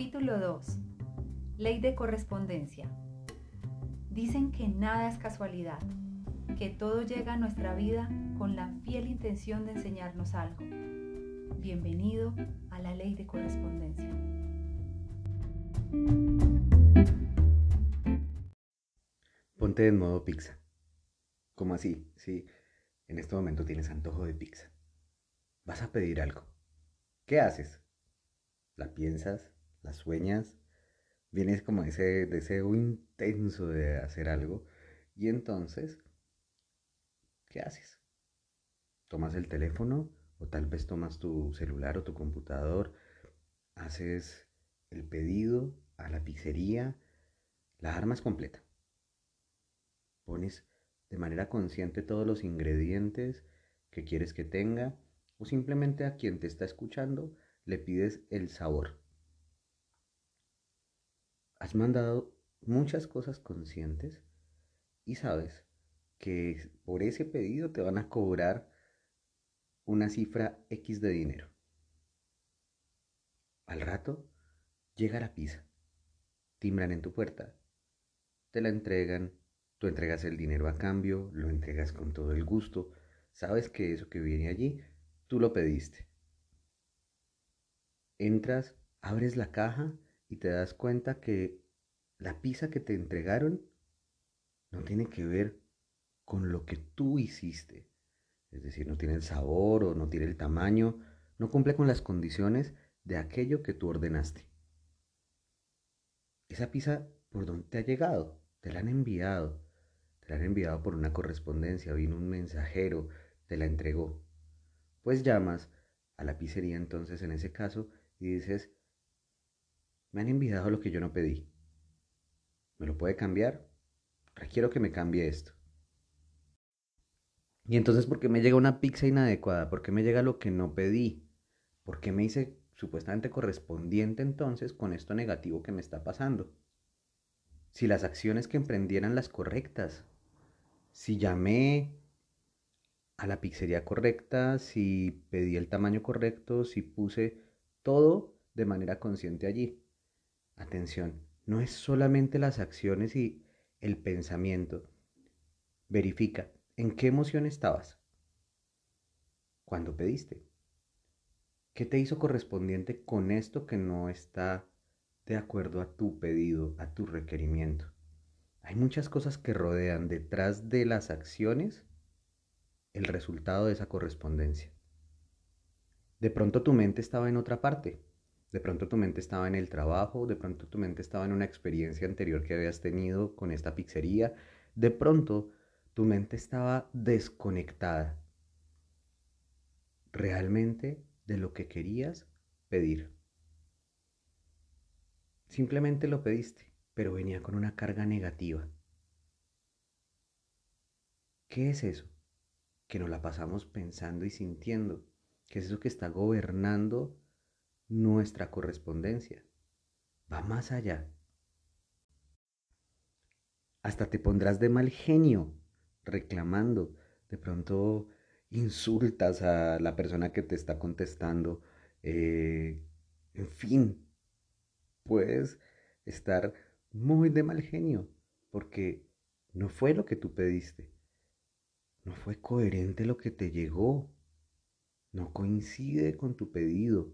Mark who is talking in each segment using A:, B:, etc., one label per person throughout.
A: Capítulo 2. Ley de correspondencia. Dicen que nada es casualidad, que todo llega a nuestra vida con la fiel intención de enseñarnos algo. Bienvenido a la ley de correspondencia.
B: Ponte en modo pizza. ¿Cómo así? Sí, en este momento tienes antojo de pizza. Vas a pedir algo. ¿Qué haces? ¿La piensas? ¿La sueñas? Vienes como ese deseo intenso de hacer algo y entonces, ¿qué haces? ¿Tomas el teléfono o tal vez tomas tu celular o tu computador? ¿Haces el pedido a la pizzería? La armas completa. Pones de manera consciente todos los ingredientes que quieres que tenga o simplemente a quien te está escuchando le pides el sabor. Has mandado muchas cosas conscientes y sabes que por ese pedido te van a cobrar una cifra X de dinero. Al rato llega la pizza, timbran en tu puerta, te la entregan Tú entregas el dinero a cambio, lo entregas con todo el gusto, sabes que eso que viene allí, tú lo pediste. Entras, abres la caja y te das cuenta que la pizza que te entregaron no tiene que ver con lo que tú hiciste. Es decir, no tiene el sabor o no tiene el tamaño, no cumple con las condiciones de aquello que tú ordenaste. Esa pizza, ¿por dónde te ha llegado? Te la han enviado te han enviado por una correspondencia, vino un mensajero, te la entregó. Pues llamas a la pizzería entonces en ese caso y dices, me han enviado lo que yo no pedí. ¿Me lo puede cambiar? Requiero que me cambie esto. Y entonces, ¿por qué me llega una pizza inadecuada? ¿Por qué me llega lo que no pedí? ¿Por qué me hice supuestamente correspondiente entonces con esto negativo que me está pasando? Si las acciones que emprendieran las correctas, si llamé a la pizzería correcta, si pedí el tamaño correcto, si puse todo de manera consciente allí. Atención, no es solamente las acciones y el pensamiento. Verifica en qué emoción estabas cuando pediste. ¿Qué te hizo correspondiente con esto que no está de acuerdo a tu pedido, a tu requerimiento? Hay muchas cosas que rodean detrás de las acciones el resultado de esa correspondencia. De pronto tu mente estaba en otra parte, de pronto tu mente estaba en el trabajo, de pronto tu mente estaba en una experiencia anterior que habías tenido con esta pizzería, de pronto tu mente estaba desconectada realmente de lo que querías pedir. Simplemente lo pediste pero venía con una carga negativa. ¿Qué es eso? Que nos la pasamos pensando y sintiendo, que es eso que está gobernando nuestra correspondencia. Va más allá. Hasta te pondrás de mal genio reclamando. De pronto insultas a la persona que te está contestando. Eh, en fin, puedes estar muy de mal genio, porque no fue lo que tú pediste, no fue coherente lo que te llegó, no coincide con tu pedido.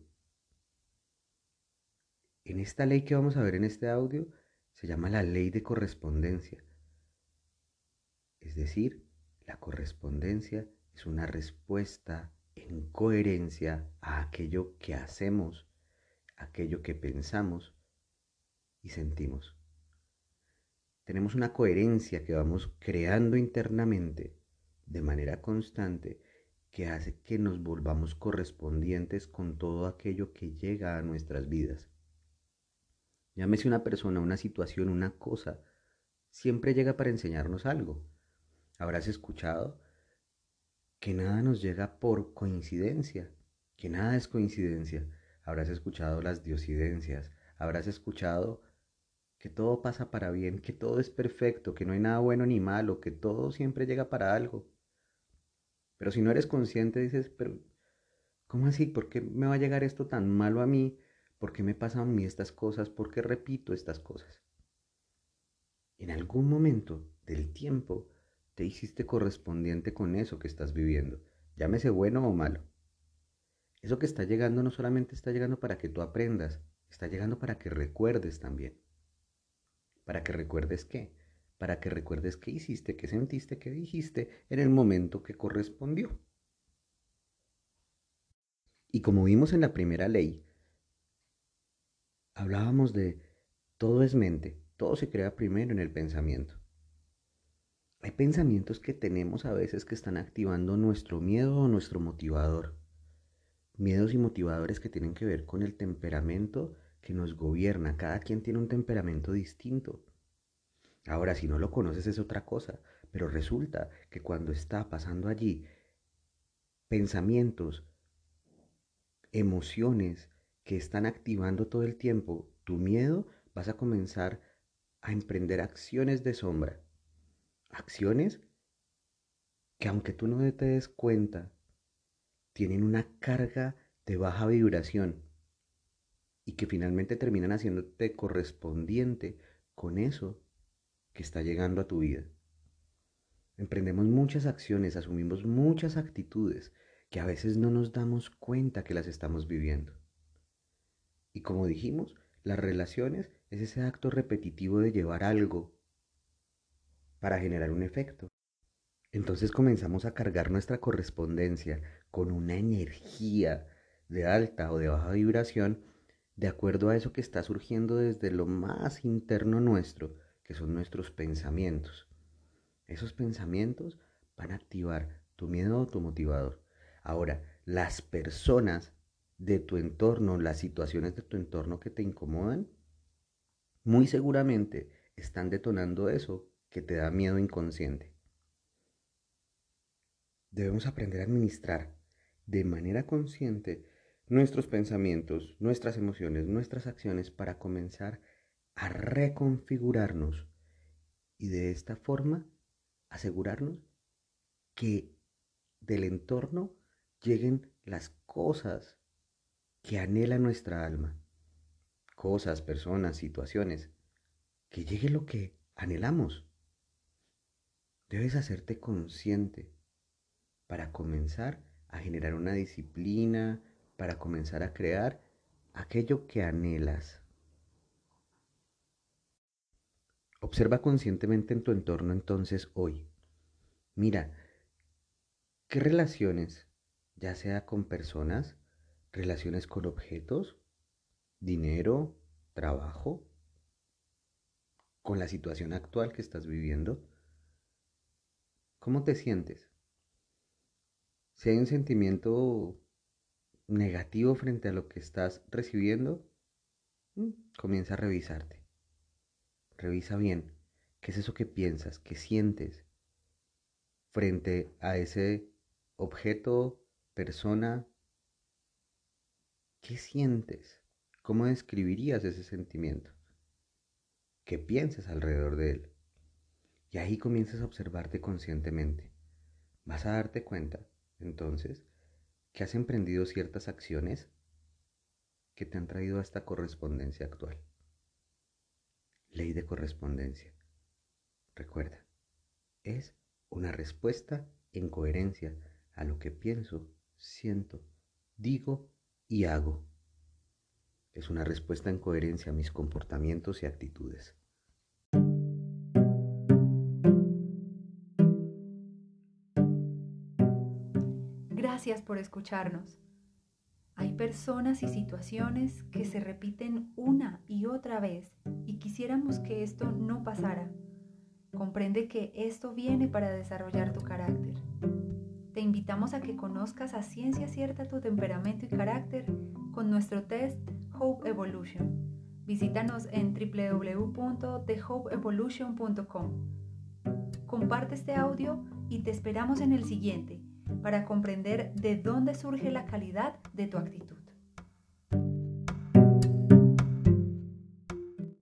B: En esta ley que vamos a ver en este audio se llama la ley de correspondencia. Es decir, la correspondencia es una respuesta en coherencia a aquello que hacemos, aquello que pensamos y sentimos tenemos una coherencia que vamos creando internamente de manera constante que hace que nos volvamos correspondientes con todo aquello que llega a nuestras vidas. Llámese una persona, una situación, una cosa, siempre llega para enseñarnos algo. Habrás escuchado que nada nos llega por coincidencia, que nada es coincidencia. Habrás escuchado las diosidencias, habrás escuchado que todo pasa para bien, que todo es perfecto, que no hay nada bueno ni malo, que todo siempre llega para algo. Pero si no eres consciente, dices, pero ¿cómo así? ¿Por qué me va a llegar esto tan malo a mí? ¿Por qué me pasan a mí estas cosas? ¿Por qué repito estas cosas? En algún momento del tiempo te hiciste correspondiente con eso que estás viviendo, llámese bueno o malo. Eso que está llegando no solamente está llegando para que tú aprendas, está llegando para que recuerdes también. ¿Para que recuerdes qué? Para que recuerdes qué hiciste, qué sentiste, qué dijiste en el momento que correspondió. Y como vimos en la primera ley, hablábamos de todo es mente, todo se crea primero en el pensamiento. Hay pensamientos que tenemos a veces que están activando nuestro miedo o nuestro motivador. Miedos y motivadores que tienen que ver con el temperamento que nos gobierna. Cada quien tiene un temperamento distinto. Ahora, si no lo conoces es otra cosa, pero resulta que cuando está pasando allí pensamientos, emociones que están activando todo el tiempo tu miedo, vas a comenzar a emprender acciones de sombra. Acciones que aunque tú no te des cuenta, tienen una carga de baja vibración y que finalmente terminan haciéndote correspondiente con eso que está llegando a tu vida. Emprendemos muchas acciones, asumimos muchas actitudes que a veces no nos damos cuenta que las estamos viviendo. Y como dijimos, las relaciones es ese acto repetitivo de llevar algo para generar un efecto. Entonces comenzamos a cargar nuestra correspondencia con una energía de alta o de baja vibración de acuerdo a eso que está surgiendo desde lo más interno nuestro, que son nuestros pensamientos. Esos pensamientos van a activar tu miedo o tu motivador. Ahora, las personas de tu entorno, las situaciones de tu entorno que te incomodan, muy seguramente están detonando eso que te da miedo inconsciente. Debemos aprender a administrar de manera consciente nuestros pensamientos, nuestras emociones, nuestras acciones para comenzar a reconfigurarnos y de esta forma asegurarnos que del entorno lleguen las cosas que anhela nuestra alma. Cosas, personas, situaciones. Que llegue lo que anhelamos. Debes hacerte consciente para comenzar a generar una disciplina, para comenzar a crear aquello que anhelas. Observa conscientemente en tu entorno entonces hoy. Mira, ¿qué relaciones, ya sea con personas, relaciones con objetos, dinero, trabajo, con la situación actual que estás viviendo? ¿Cómo te sientes? Si hay un sentimiento negativo frente a lo que estás recibiendo, mm, comienza a revisarte. Revisa bien qué es eso que piensas, qué sientes frente a ese objeto, persona. ¿Qué sientes? ¿Cómo describirías ese sentimiento? ¿Qué piensas alrededor de él? Y ahí comienzas a observarte conscientemente. Vas a darte cuenta, entonces, que has emprendido ciertas acciones que te han traído a esta correspondencia actual. Ley de correspondencia. Recuerda, es una respuesta en coherencia a lo que pienso, siento, digo y hago. Es una respuesta en coherencia a mis comportamientos y actitudes.
A: Gracias por escucharnos. Hay personas y situaciones que se repiten una y otra vez y quisiéramos que esto no pasara. Comprende que esto viene para desarrollar tu carácter. Te invitamos a que conozcas a ciencia cierta tu temperamento y carácter con nuestro test Hope Evolution. Visítanos en www.thehopeevolution.com. Comparte este audio y te esperamos en el siguiente para comprender de dónde surge la calidad de tu actitud.